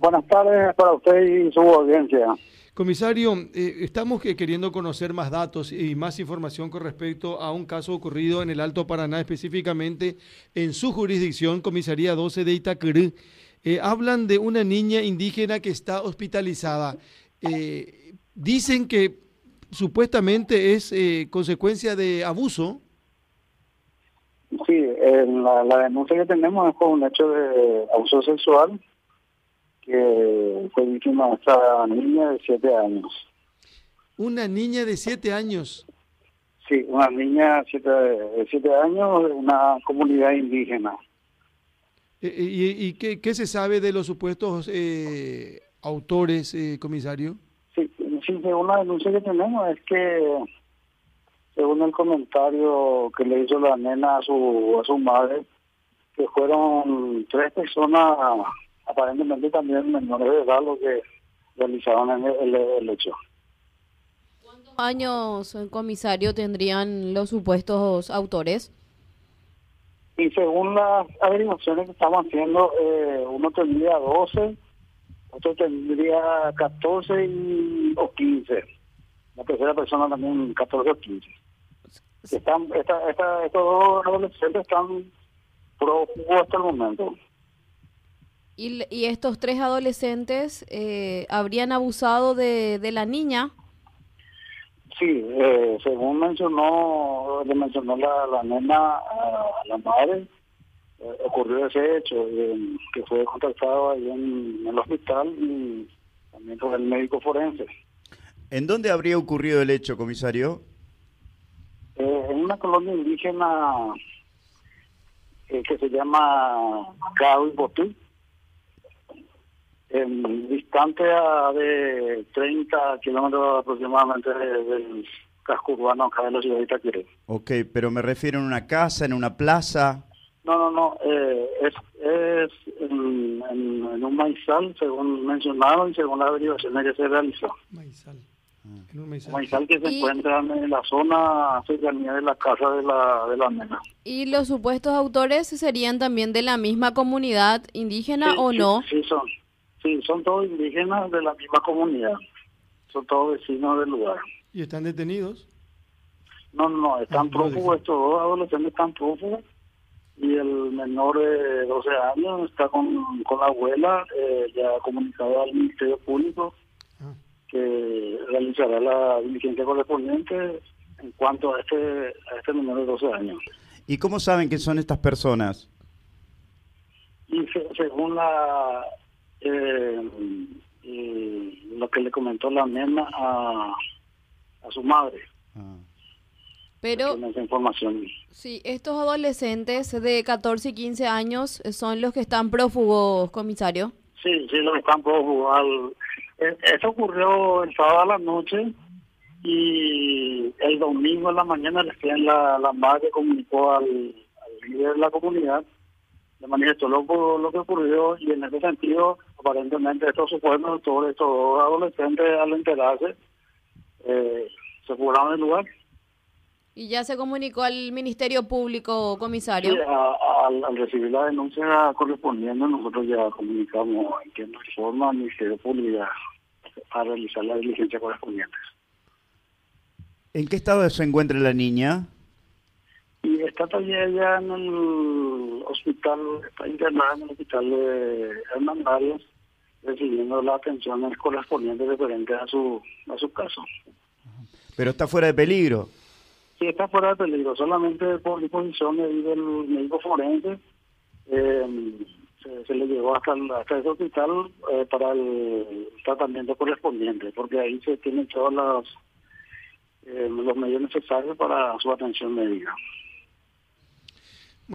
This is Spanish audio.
Buenas tardes para usted y su audiencia. Comisario, eh, estamos que queriendo conocer más datos y más información con respecto a un caso ocurrido en el Alto Paraná, específicamente en su jurisdicción, Comisaría 12 de Itacurú. Eh, hablan de una niña indígena que está hospitalizada. Eh, dicen que supuestamente es consecuencia de abuso. Sí, la, la denuncia que tenemos es por un hecho de abuso sexual que fue víctima de esta niña de siete años. ¿Una niña de siete años? Sí, una niña de siete años de una comunidad indígena. Eh, eh, ¿Y, y qué, qué, se sabe de los supuestos eh, autores, eh, comisario? Sí, sí, según la denuncia que tenemos es que, según el comentario que le hizo la nena a su, a su madre, que fueron tres personas aparentemente también menores de edad los que realizaron el, el, hecho. ¿Cuántos años, comisario, tendrían los supuestos autores? Y según las averiguaciones que estamos haciendo, eh, uno tendría 12, otro tendría 14 y, o 15. La tercera persona también 14 o 15. Están, esta, esta, estos dos adolescentes están prófugos hasta el momento. ¿Y, estos tres adolescentes eh, habrían abusado de, de la niña? Sí, eh, según mencionó, le mencionó la, la nena a la madre, eh, ocurrió ese hecho, que fue contactado ahí en, el hospital y también con el médico forense. ¿En dónde habría ocurrido el hecho, comisario? en una colonia indígena que se llama Cao y Botú en distante a de 30 kilómetros aproximadamente del casco urbano acá de la ciudad de Itaquire. Ok, pero me refiero en una casa, en una plaza. No, no, no, eh, es, es en, un maizal, según mencionaron y según las averiguaciones que se realizó. Maizal. En un maizal. que se encuentra en la zona cercanía de la casa de la, de la nena. ¿Y los supuestos autores serían también de la misma comunidad indígena o no? Sí, son. Sí, son todos indígenas de la misma comunidad. Son todos vecinos del lugar. ¿Y están detenidos? No, no, están ah, prófugos, estos dos adolescentes están prófugos y el menor de 12 años está con, con la abuela, eh, ya comunicado al Ministerio Público ah. que realizará la diligencia correspondiente en cuanto a este, a este menor de 12 años. ¿Y cómo saben que son estas personas? Y según la, eh, lo que le comentó la nena a, a su madre. Ah. Pero, esa información. sí, estos adolescentes de 14 y 15 años son los que están prófugos, comisario. Sí, sí, los que están prófugos. Eh, eso ocurrió el sábado a la noche y el domingo en la mañana recién la, la madre comunicó al, al líder de la comunidad de manifestó lo, lo que ocurrió y en ese sentido, aparentemente estos supuestos todos estos adolescentes al enterarse eh, se curaron del lugar. ¿Y ya se comunicó al Ministerio Público, comisario? Sí, al, recibir la denuncia correspondiente, nosotros ya comunicamos en qué forma al Ministerio Público a realizar la diligencia correspondiente. ¿En qué estado se encuentra la niña? Y está todavía ella en el hospital, está internada en el hospital de Hernán Varias, recibiendo las atenciones correspondientes referentes a su, a su caso. Pero está fuera de peligro. Sí, está fuera de peligro, solamente por disposición del médico forense eh, se, le llevó hasta, hasta ese hospital eh, para el tratamiento correspondiente, porque ahí se tienen todos los, eh, los medios necesarios para su atención médica.